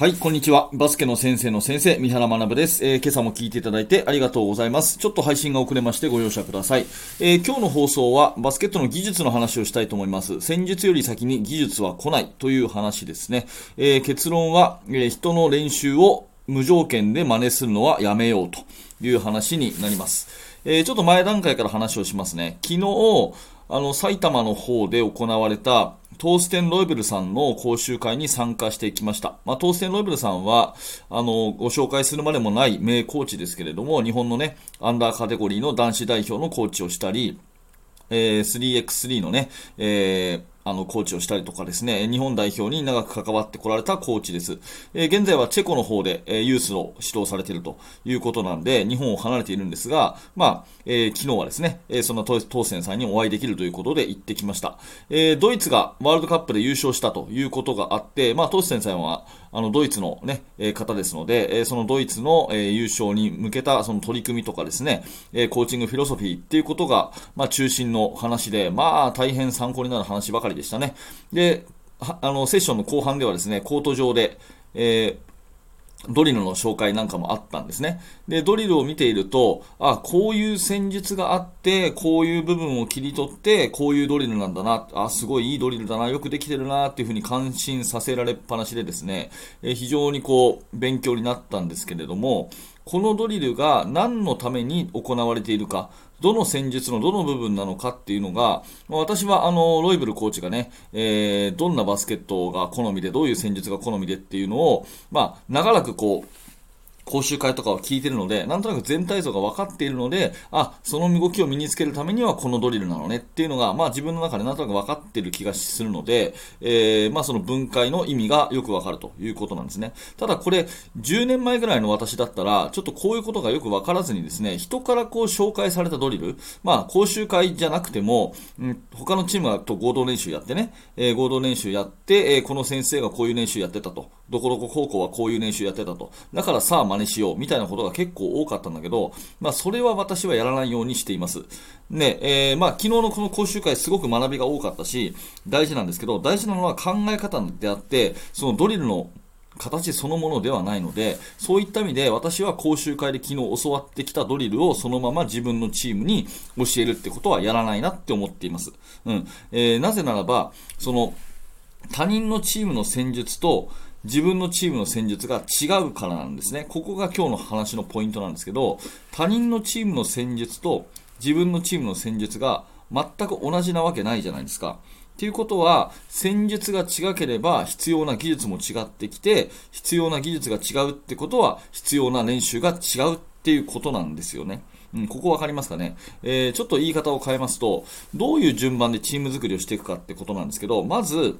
はい、こんにちは。バスケの先生の先生、三原学です、えー、今朝も聞いていただいてありがとうございます。ちょっと配信が遅れましてご容赦ください。えー、今日の放送はバスケットの技術の話をしたいと思います。戦術より先に技術は来ないという話ですね。えー、結論は、え人の練習を無条件で真似するのはやめようという話になります。えちょっと前段階から話をしますね。昨日、あの、埼玉の方で行われた、トーステン・ロイベルさんの講習会に参加してきました。まあ、トーステン・ロイベルさんは、あの、ご紹介するまでもない名コーチですけれども、日本のね、アンダーカテゴリーの男子代表のコーチをしたり、えー、3x3 のね、えー、あの、コーチをしたりとかですね、日本代表に長く関わってこられたコーチです。え、現在はチェコの方で、え、ユースを指導されているということなんで、日本を離れているんですが、まあ、え、昨日はですね、えそんなトーセンさんにお会いできるということで行ってきました。えドイツがワールドカップで優勝したということがあって、まあ、トーセンさんは、あの、ドイツのね、え方ですので、えそのドイツの、え優勝に向けたその取り組みとかですね、えコーチングフィロソフィーっていうことが、まあ、中心の話で、まあ、大変参考になる話ばかりででしたね。で、あの、セッションの後半ではですね、コート上で、えードリルの紹介なんかもあったんですね。で、ドリルを見ていると、あ、こういう戦術があって、こういう部分を切り取って、こういうドリルなんだな、あ、すごいいいドリルだな、よくできてるな、っていうふうに感心させられっぱなしでですね、え非常にこう、勉強になったんですけれども、このドリルが何のために行われているか、どの戦術のどの部分なのかっていうのが、私はあの、ロイブルコーチがね、えー、どんなバスケットが好みで、どういう戦術が好みでっていうのを、まあ、長らくこう、講習会とかを聞いてるので、なんとなく全体像が分かっているので、あ、その動きを身につけるためにはこのドリルなのねっていうのが、まあ自分の中でなんとなく分かってる気がするので、えー、まあその分解の意味がよく分かるということなんですね。ただこれ、10年前ぐらいの私だったら、ちょっとこういうことがよく分からずにですね、人からこう紹介されたドリル、まあ講習会じゃなくても、うん、他のチームと合同練習やってね、えー、合同練習やって、えー、この先生がこういう練習やってたと。どこどこ高校はこういう練習やってたと。だからさあ真似しよう。みたいなことが結構多かったんだけど、まあそれは私はやらないようにしています。ね、えー、まあ昨日のこの講習会すごく学びが多かったし、大事なんですけど、大事なのは考え方であって、そのドリルの形そのものではないので、そういった意味で私は講習会で昨日教わってきたドリルをそのまま自分のチームに教えるってことはやらないなって思っています。うん。えー、なぜならば、その他人のチームの戦術と自分のチームの戦術が違うからなんですね。ここが今日の話のポイントなんですけど、他人のチームの戦術と自分のチームの戦術が全く同じなわけないじゃないですか。っていうことは、戦術が違ければ必要な技術も違ってきて、必要な技術が違うってことは必要な練習が違うっていうことなんですよね。うん、ここ分かりますかね、えー、ちょっと言い方を変えますと、どういう順番でチーム作りをしていくかってことなんですけど、まず、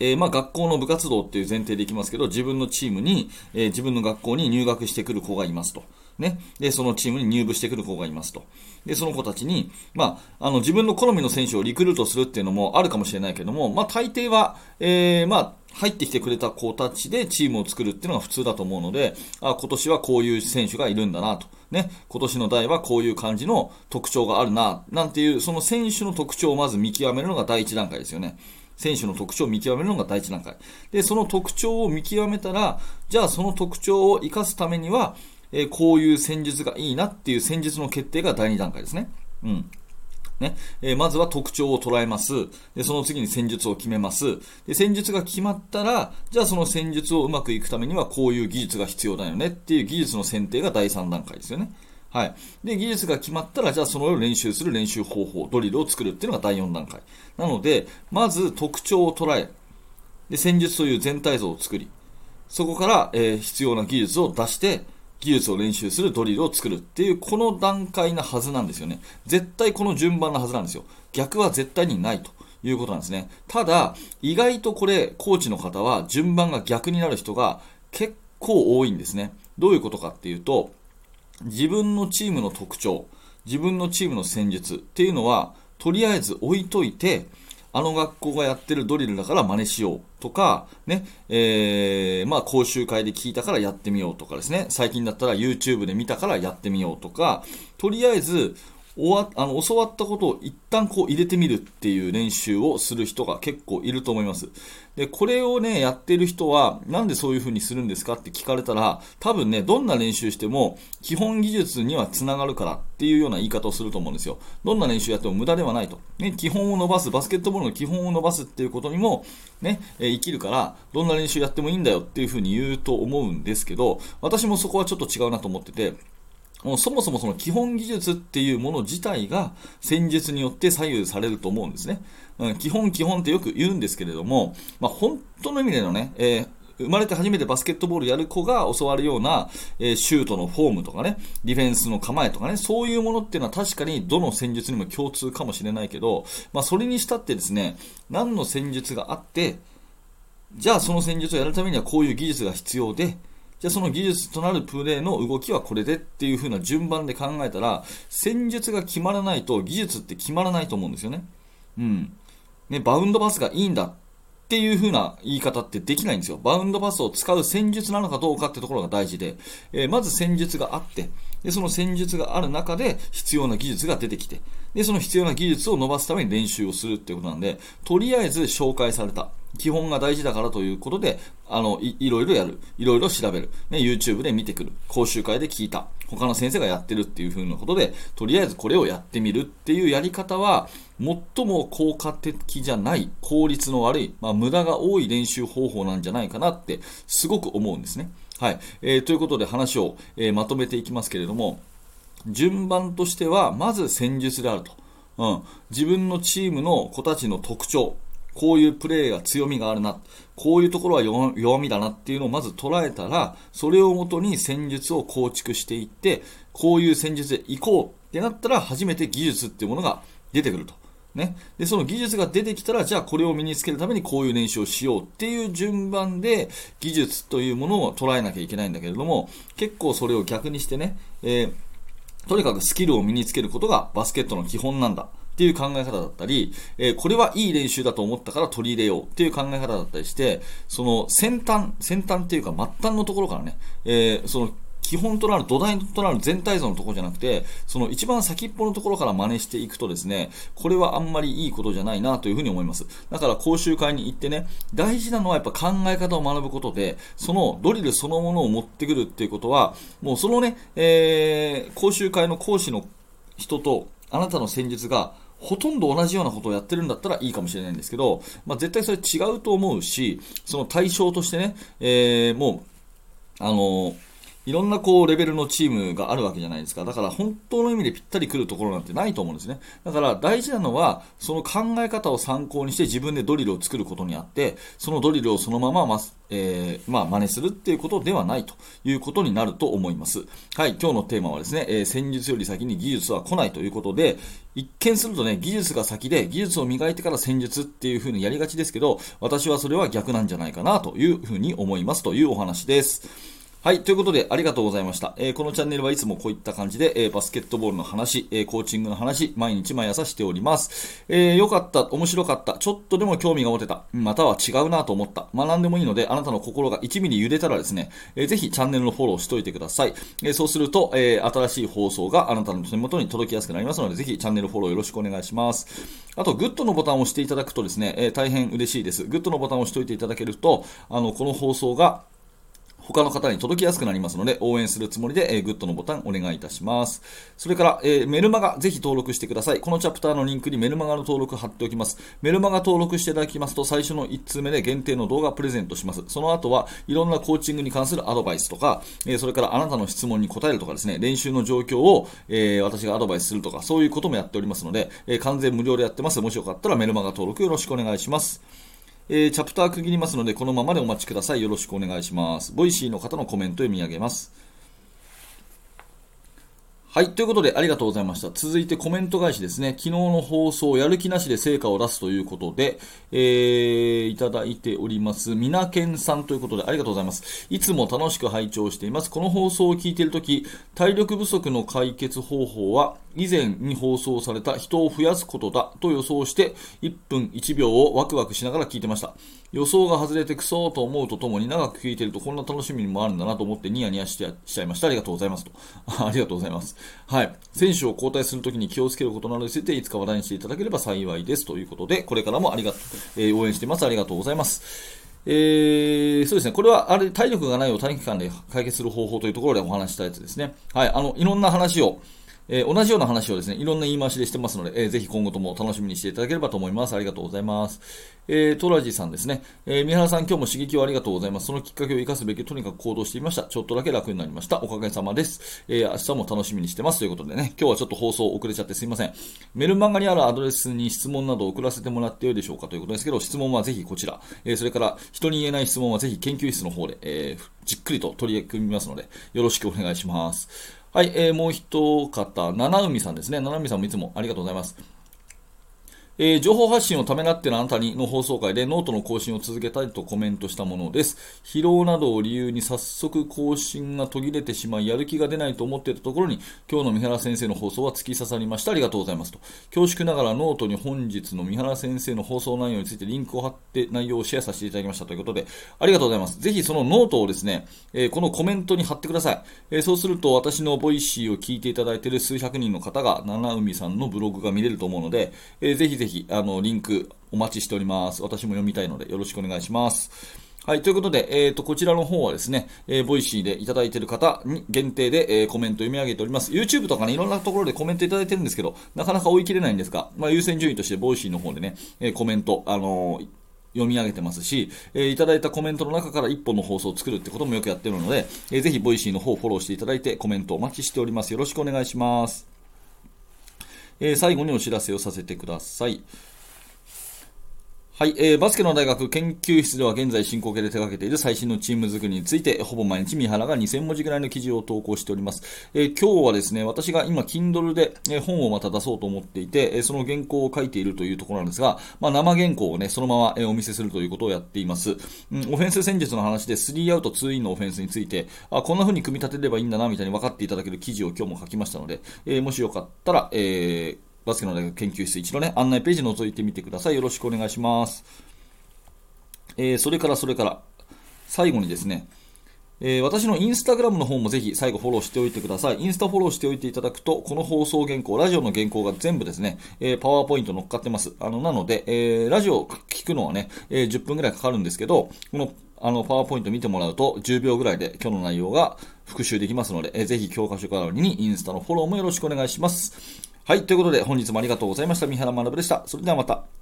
えー、まあ学校の部活動っていう前提でいきますけど、自分のチームに、えー、自分の学校に入学してくる子がいますと。ね。で、そのチームに入部してくる子がいますと。で、その子たちに、まあ、あの、自分の好みの選手をリクルートするっていうのもあるかもしれないけども、まあ、大抵は、えー、まあ、入ってきてくれた子たちでチームを作るっていうのが普通だと思うので、あ、今年はこういう選手がいるんだなと。ね。今年の代はこういう感じの特徴があるな、なんていう、その選手の特徴をまず見極めるのが第一段階ですよね。選手の特徴を見極めるのが第一段階。で、その特徴を見極めたら、じゃあその特徴を活かすためには、えー、こういう戦術がいいなっていう戦術の決定が第二段階ですね。うん。ね。えー、まずは特徴を捉えます。で、その次に戦術を決めます。で、戦術が決まったら、じゃあその戦術をうまくいくためにはこういう技術が必要だよねっていう技術の選定が第3段階ですよね。はい。で、技術が決まったら、じゃあその練習する練習方法、ドリルを作るっていうのが第4段階。なので、まず特徴を捉え、で、戦術という全体像を作り、そこから、えー、必要な技術を出して、技術を練習するドリルを作るっていう、この段階なはずなんですよね。絶対この順番なはずなんですよ。逆は絶対にないということなんですね。ただ、意外とこれ、コーチの方は順番が逆になる人が結構多いんですね。どういうことかっていうと、自分のチームの特徴、自分のチームの戦術っていうのは、とりあえず置いといて、あの学校がやってるドリルだから真似しようとか、ね、えー、まあ講習会で聞いたからやってみようとかですね、最近だったら YouTube で見たからやってみようとか、とりあえず終わあの教わったことを一旦こう入れてみるっていう練習をする人が結構いると思います。で、これをね、やってる人は、なんでそういう風にするんですかって聞かれたら、多分ね、どんな練習しても、基本技術にはつながるからっていうような言い方をすると思うんですよ。どんな練習やっても無駄ではないと。ね、基本を伸ばす、バスケットボールの基本を伸ばすっていうことにも、ね、え生きるから、どんな練習やってもいいんだよっていう風に言うと思うんですけど、私もそこはちょっと違うなと思ってて、もうそもそもその基本技術っていうもの自体が戦術によって左右されると思うんですね。うん、基本基本ってよく言うんですけれども、まあ、本当の意味でのね、えー生まれて初めてバスケットボールやる子が教わるような、えー、シュートのフォームとかね、ディフェンスの構えとかね、そういうものっていうのは確かにどの戦術にも共通かもしれないけど、まあ、それにしたってですね、何の戦術があって、じゃあその戦術をやるためにはこういう技術が必要で、じゃあその技術となるプレーの動きはこれでっていう風な順番で考えたら、戦術が決まらないと技術って決まらないと思うんですよね。うん。ね、バウンドパスがいいんだっていう風な言い方ってできないんですよ。バウンドパスを使う戦術なのかどうかってところが大事で、えー、まず戦術があって、で、その戦術がある中で必要な技術が出てきて、で、その必要な技術を伸ばすために練習をするっていうことなんで、とりあえず紹介された。基本が大事だからということで、あの、いいろいろやる。いろいろ調べる。ね、YouTube で見てくる。講習会で聞いた。他の先生がやってるっていう風なことで、とりあえずこれをやってみるっていうやり方は、最も効果的じゃない、効率の悪い、まあ、無駄が多い練習方法なんじゃないかなって、すごく思うんですね。はい。えー、ということで話を、えー、まとめていきますけれども、順番としては、まず戦術であると。うん。自分のチームの子たちの特徴。こういうプレーが強みがあるな。こういうところは弱みだなっていうのをまず捉えたら、それをもとに戦術を構築していって、こういう戦術で行こうってなったら、初めて技術っていうものが出てくると。ね。で、その技術が出てきたら、じゃあこれを身につけるためにこういう練習をしようっていう順番で、技術というものを捉えなきゃいけないんだけれども、結構それを逆にしてね、えー、とにかくスキルを身につけることがバスケットの基本なんだ。っていう考え方だったり、えー、これはいい練習だと思ったから取り入れようっていう考え方だったりして、その先端、先端っていうか末端のところからね、えー、その基本となる土台となる全体像のところじゃなくて、その一番先っぽのところから真似していくとですね、これはあんまりいいことじゃないなというふうに思います。だから講習会に行ってね、大事なのはやっぱ考え方を学ぶことで、そのドリルそのものを持ってくるっていうことは、もうそのね、えー、講習会の講師の人とあなたの戦術がほとんど同じようなことをやってるんだったらいいかもしれないんですけど、まあ、絶対それ違うと思うし、その対象としてね、えー、もう、あのーいろんなこうレベルのチームがあるわけじゃないですか。だから本当の意味でぴったり来るところなんてないと思うんですね。だから大事なのは、その考え方を参考にして自分でドリルを作ることにあって、そのドリルをそのまま、ま、えー、まあ、真似するっていうことではないということになると思います。はい、今日のテーマはですね、えー、戦術より先に技術は来ないということで、一見するとね、技術が先で、技術を磨いてから戦術っていう風にやりがちですけど、私はそれは逆なんじゃないかなというふうに思いますというお話です。はい。ということで、ありがとうございました。えー、このチャンネルはいつもこういった感じで、えー、バスケットボールの話、えー、コーチングの話、毎日毎朝しております。えー、よかった、面白かった、ちょっとでも興味が持てた、または違うなと思った、学んでもいいので、あなたの心が1ミリ揺れたらですね、えー、ぜひチャンネルのフォローしといてください。え、そうすると、え、新しい放送があなたの手元に届きやすくなりますので、ぜひチャンネルフォローよろしくお願いします。あと、グッドのボタンを押していただくとですね、え、大変嬉しいです。グッドのボタンを押しておいていただけると、あの、この放送が、他の方に届きやすくなりますので、応援するつもりで、えー、グッドのボタンお願いいたします。それから、えー、メルマガぜひ登録してください。このチャプターのリンクにメルマガの登録貼っておきます。メルマガ登録していただきますと、最初の1通目で限定の動画プレゼントします。その後はいろんなコーチングに関するアドバイスとか、えー、それからあなたの質問に答えるとかですね、練習の状況を、えー、私がアドバイスするとか、そういうこともやっておりますので、えー、完全無料でやってます。もしよかったらメルマガ登録よろしくお願いします。えー、チャプター区切りますので、このままでお待ちください。よろしくお願いします。 Voicy の方のコメント読み上げます。はい。ということで、ありがとうございました。続いてコメント返しですね。昨日の放送、やる気なしで成果を出すということで、えー、いただいております。みなけんさんということで、ありがとうございます。いつも楽しく拝聴しています。この放送を聞いているとき、体力不足の解決方法は、以前に放送された人を増やすことだと予想して、1分1秒をワクワクしながら聞いてました。予想が外れてクソと思うとともに長く聞いているとこんな楽しみにもあるんだなと思ってニヤニヤしてちゃいました。ありがとうございますと。ありがとうございます。はい。選手を交代するときに気をつけることなどについて、いつか話題にしていただければ幸いですということで、これからもありがとう、えー、応援しています。ありがとうございます。えー、そうですね、これはあれ体力がないを短期間で解決する方法というところでお話したやつですね。はい、あの、いろんな話を、えー、同じような話をですね、いろんな言い回しでしてますので、えー、ぜひ今後とも楽しみにしていただければと思います。ありがとうございます。えー、トラジさんですね。えー、三原さん今日も刺激をありがとうございます。そのきっかけを生かすべきとにかく行動していました。ちょっとだけ楽になりました。おかげさまです。えー、明日も楽しみにしてます。ということでね、今日はちょっと放送遅れちゃってすいません。メルマガにあるアドレスに質問などを送らせてもらってよいでしょうかということですけど、質問はぜひこちら。えー、それから人に言えない質問はぜひ研究室の方で、えー、じっくりと取り組みますので、よろしくお願いします。はい、えー、もう一方、七海さんですね。七海さんもいつもありがとうございます。えー、情報発信をためらってるあなたにの放送回でノートの更新を続けたいとコメントしたものです。疲労などを理由に早速更新が途切れてしまい、やる気が出ないと思っていたところに、今日の三原先生の放送は突き刺さりました。ありがとうございますと。恐縮ながらノートに本日の三原先生の放送内容についてリンクを貼って内容をシェアさせていただきましたということで、ありがとうございます。ぜひそのノートをですね、えー、このコメントに貼ってください。えー、そうすると私の Voicy を聞いていただいている数百人の方が、七海さんのブログが見れると思うので、えー、ぜひぜひ、ひあの、リンクお待ちしております。私も読みたいのでよろしくお願いします。はい。ということで、えっ、ー、と、こちらの方はですね、えー、 Voicy でいただいている方に限定で、えー、コメント読み上げております。YouTube とかね、いろんなところでコメントいただいてるんですけど、なかなか追い切れないんですが、まあ、優先順位として Voicy の方でね、えコメント、あの読み上げてますし、えー、いただいたコメントの中から1本の放送を作るってこともよくやってるので、えー、ぜひ Voicy の方をフォローしていただいてコメントお待ちしております。よろしくお願いします。えー、最後にお知らせをさせてください。はい、えー、バスケの大学研究室では現在進行形で手掛けている最新のチーム作りについて、ほぼ毎日三原が2000文字ぐらいの記事を投稿しております。えー、今日はですね、私が今、Kindle で、え本をまた出そうと思っていて、えその原稿を書いているというところなんですが、まあ、生原稿をね、そのまま、えお見せするということをやっています。うん、オフェンス戦術の話で3アウト2インのオフェンスについて、あ、こんな風に組み立てればいいんだな、みたいに分かっていただける記事を今日も書きましたので、えもしよかったら、えバスケの大学研究室一度ね、案内ページ覗いてみてください。よろしくお願いします。えー、それからそれから、最後にですね、えー、私のインスタグラムの方もぜひ最後フォローしておいてください。インスタフォローしておいていただくと、この放送原稿、ラジオの原稿が全部ですね、えー、パワーポイント乗っかってます。あの、なので、えー、ラジオを聞くのはね、え10分くらいかかるんですけど、このあの、パワーポイント見てもらうと、10秒ぐらいで今日の内容が復習できますので、えー、ぜひ教科書代わりにインスタのフォローもよろしくお願いします。はい、ということで本日もありがとうございました。三原学でした。それではまた。